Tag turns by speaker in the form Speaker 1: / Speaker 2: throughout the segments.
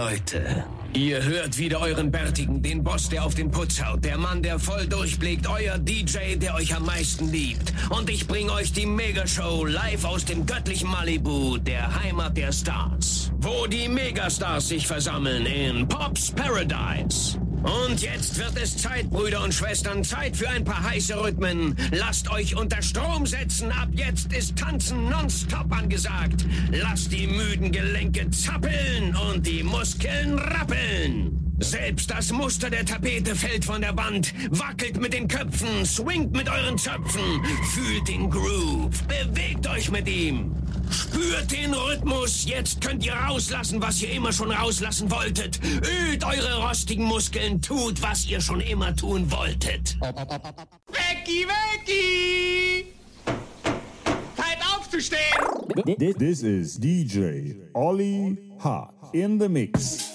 Speaker 1: Leute. Ihr hört wieder euren Bärtigen, den Boss, der auf den Putz haut, der Mann, der voll durchblickt, euer DJ, der euch am meisten liebt. Und ich bring euch die Megashow live aus dem göttlichen Malibu, der Heimat der Stars. Wo die Megastars sich versammeln in Pops Paradise. Und jetzt wird es Zeit, Brüder und Schwestern, Zeit für ein paar heiße Rhythmen. Lasst euch unter Strom setzen, ab jetzt ist Tanzen nonstop angesagt. Lasst die müden Gelenke zappeln und die Muskeln rappeln. Selbst das Muster der Tapete fällt von der Wand, wackelt mit den Köpfen, swingt mit euren Zöpfen, fühlt den Groove, bewegt euch mit ihm. Spürt den Rhythmus, jetzt könnt ihr rauslassen, was ihr immer schon rauslassen wolltet. Ölt eure rostigen Muskeln, tut, was ihr schon immer tun wolltet.
Speaker 2: Wecki, Wecki! Zeit aufzustehen!
Speaker 3: This, this is DJ Ollie Hot in the mix.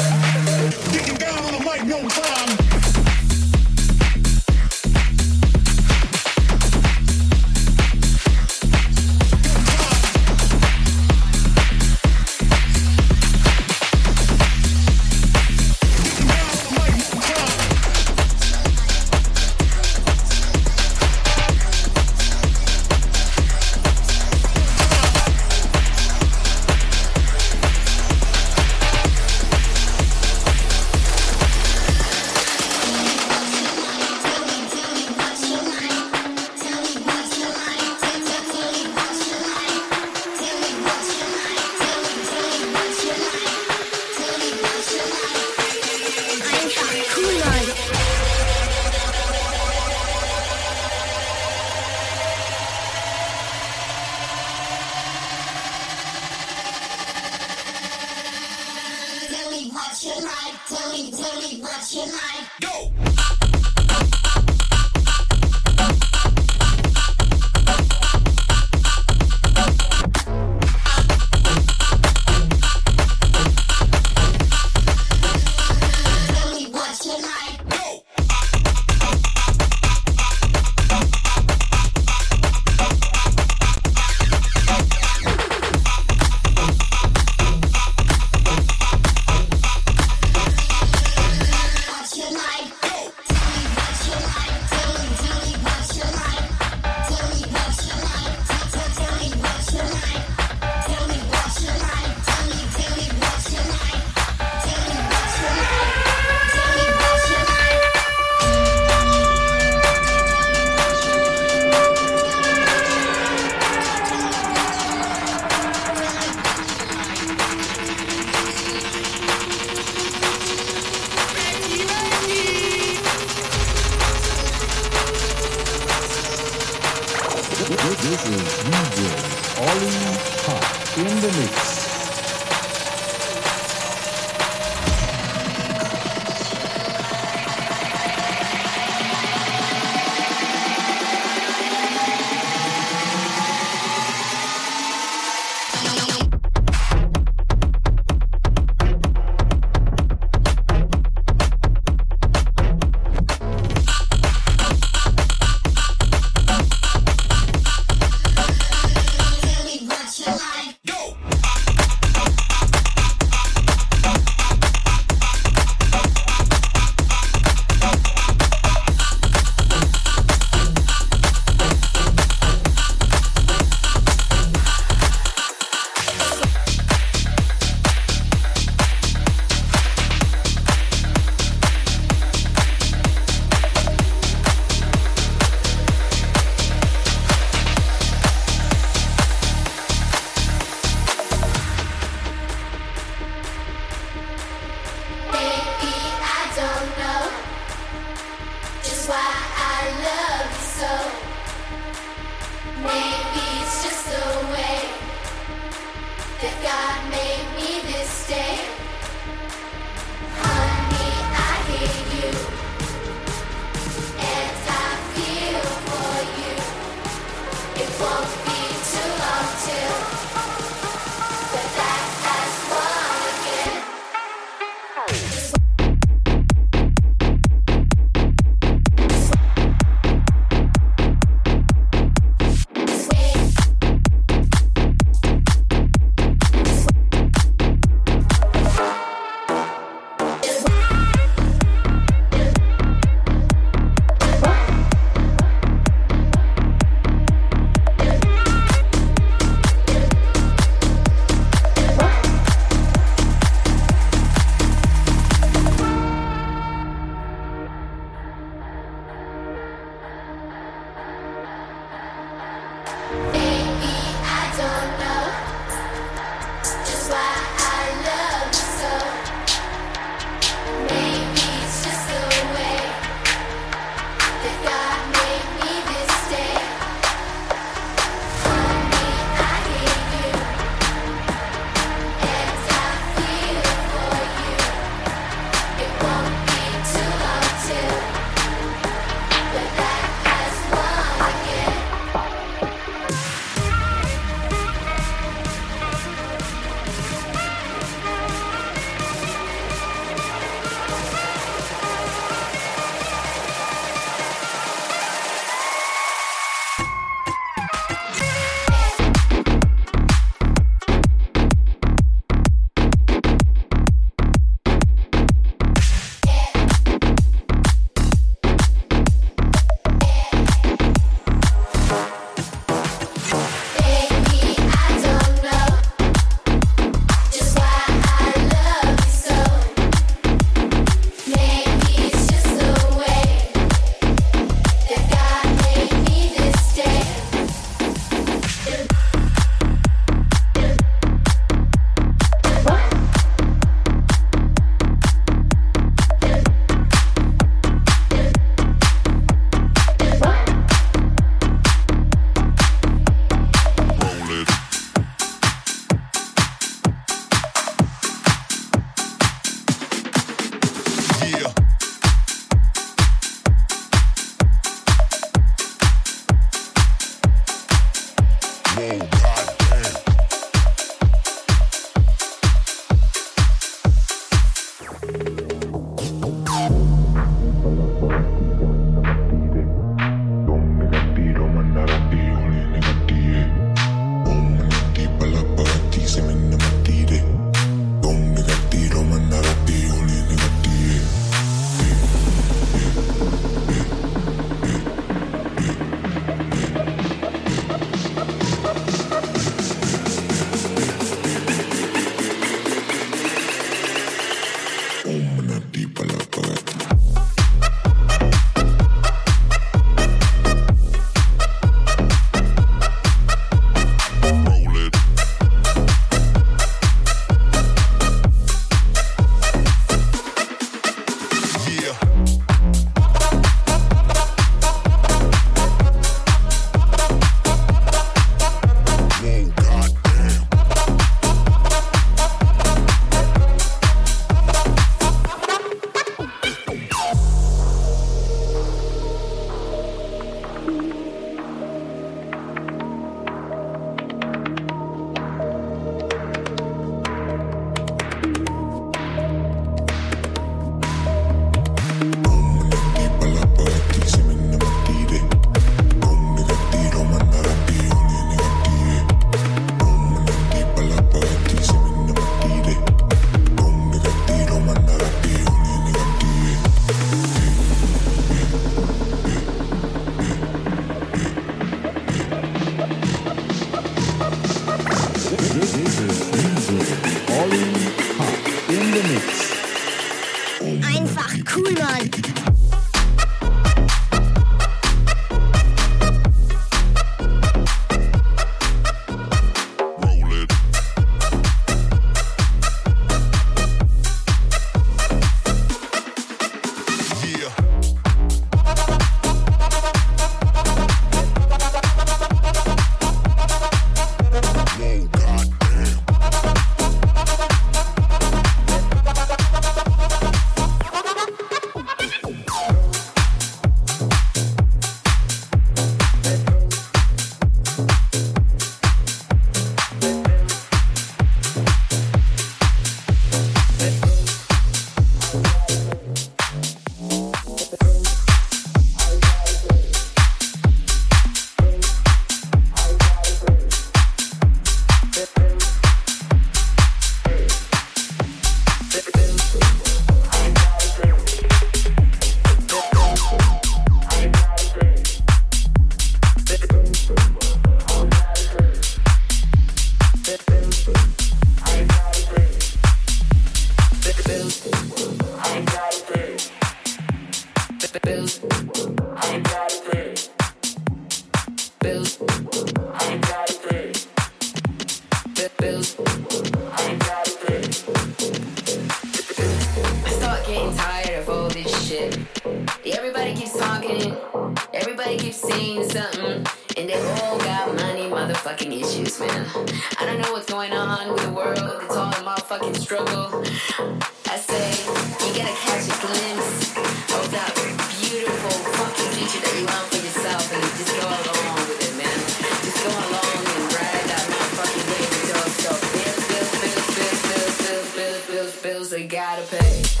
Speaker 4: I
Speaker 5: gotta pay.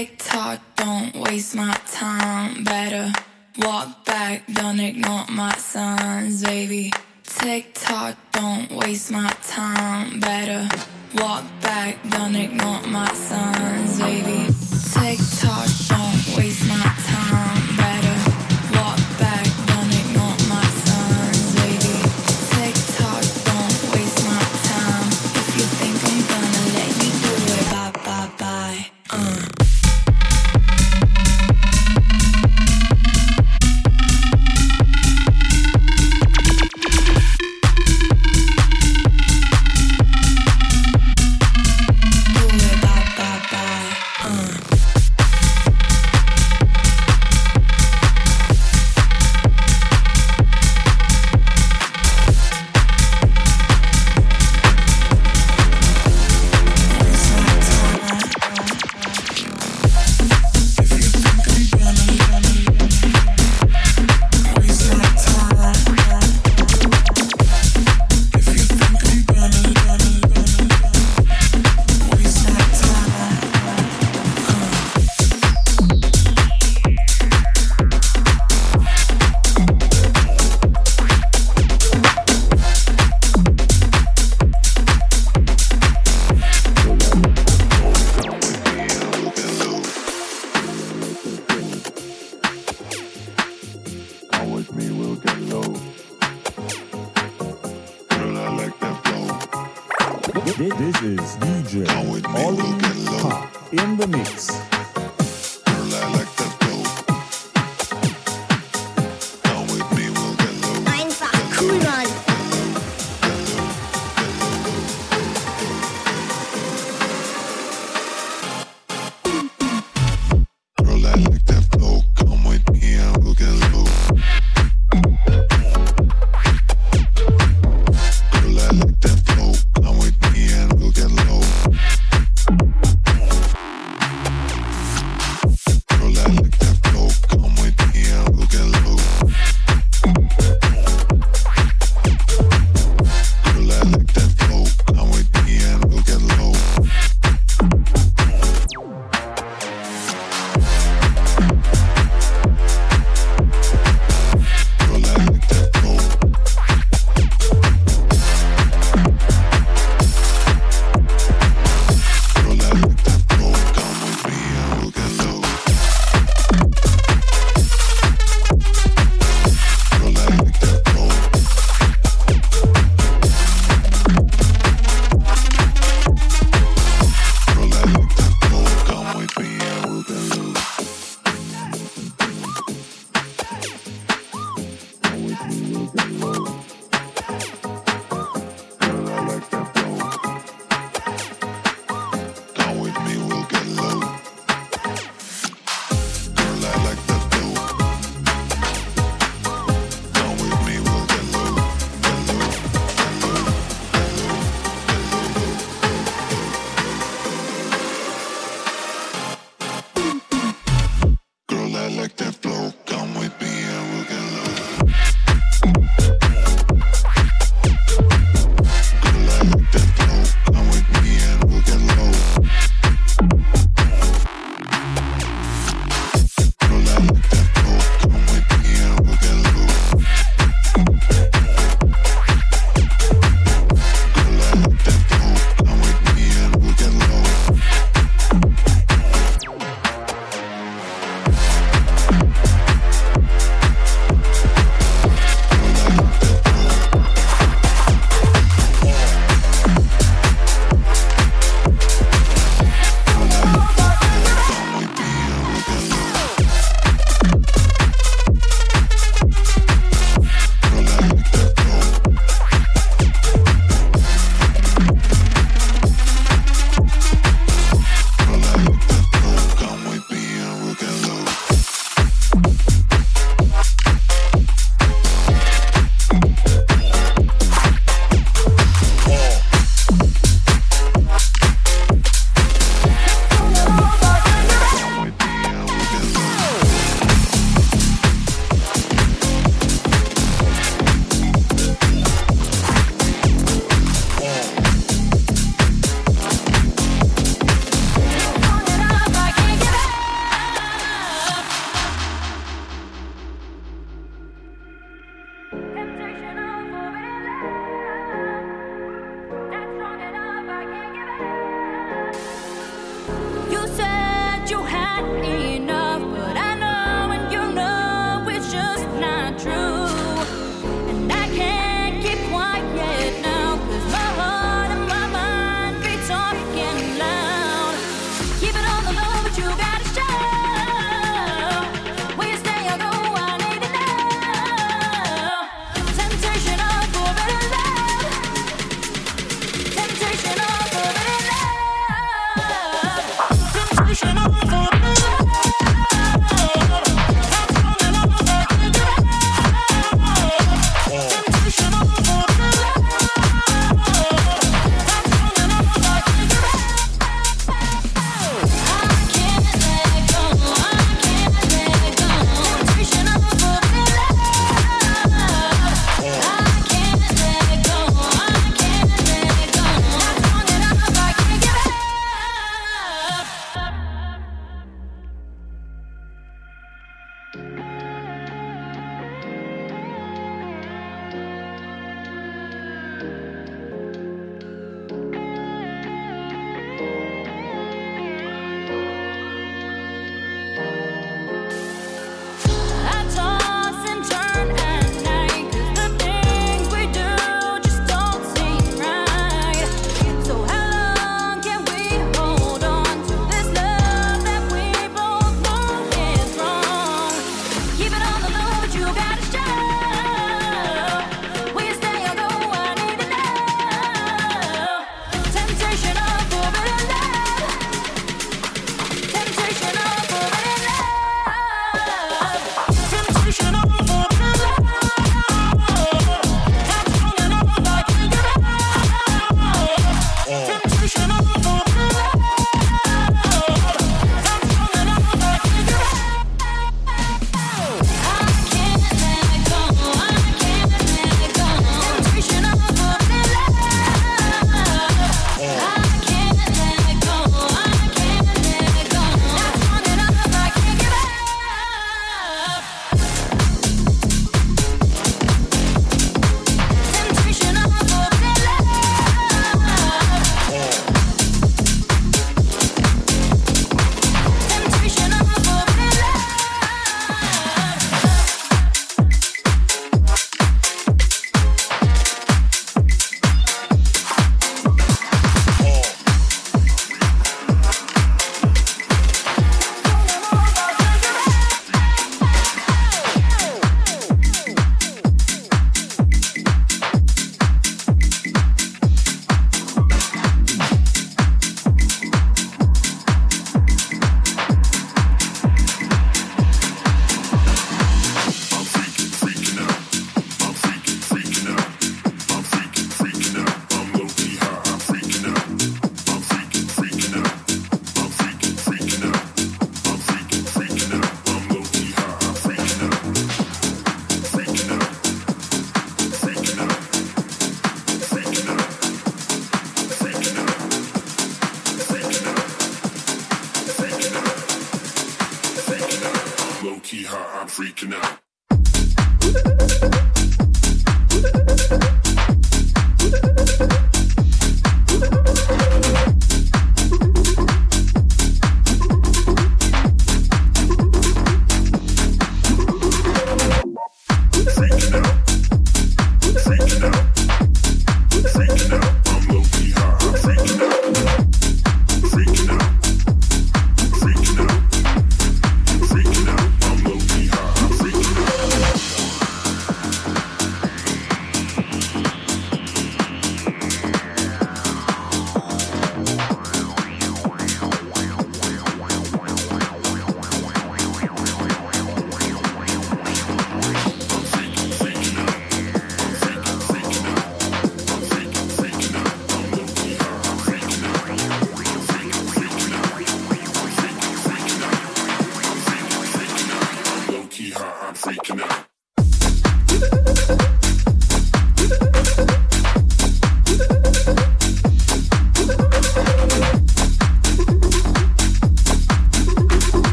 Speaker 5: TikTok,
Speaker 6: don't waste my time. Better walk back, don't ignore my signs, baby. TikTok, tock, don't waste my time. Better walk back, don't ignore my signs, baby. TikTok, tock, don't waste my time.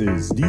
Speaker 3: is
Speaker 7: D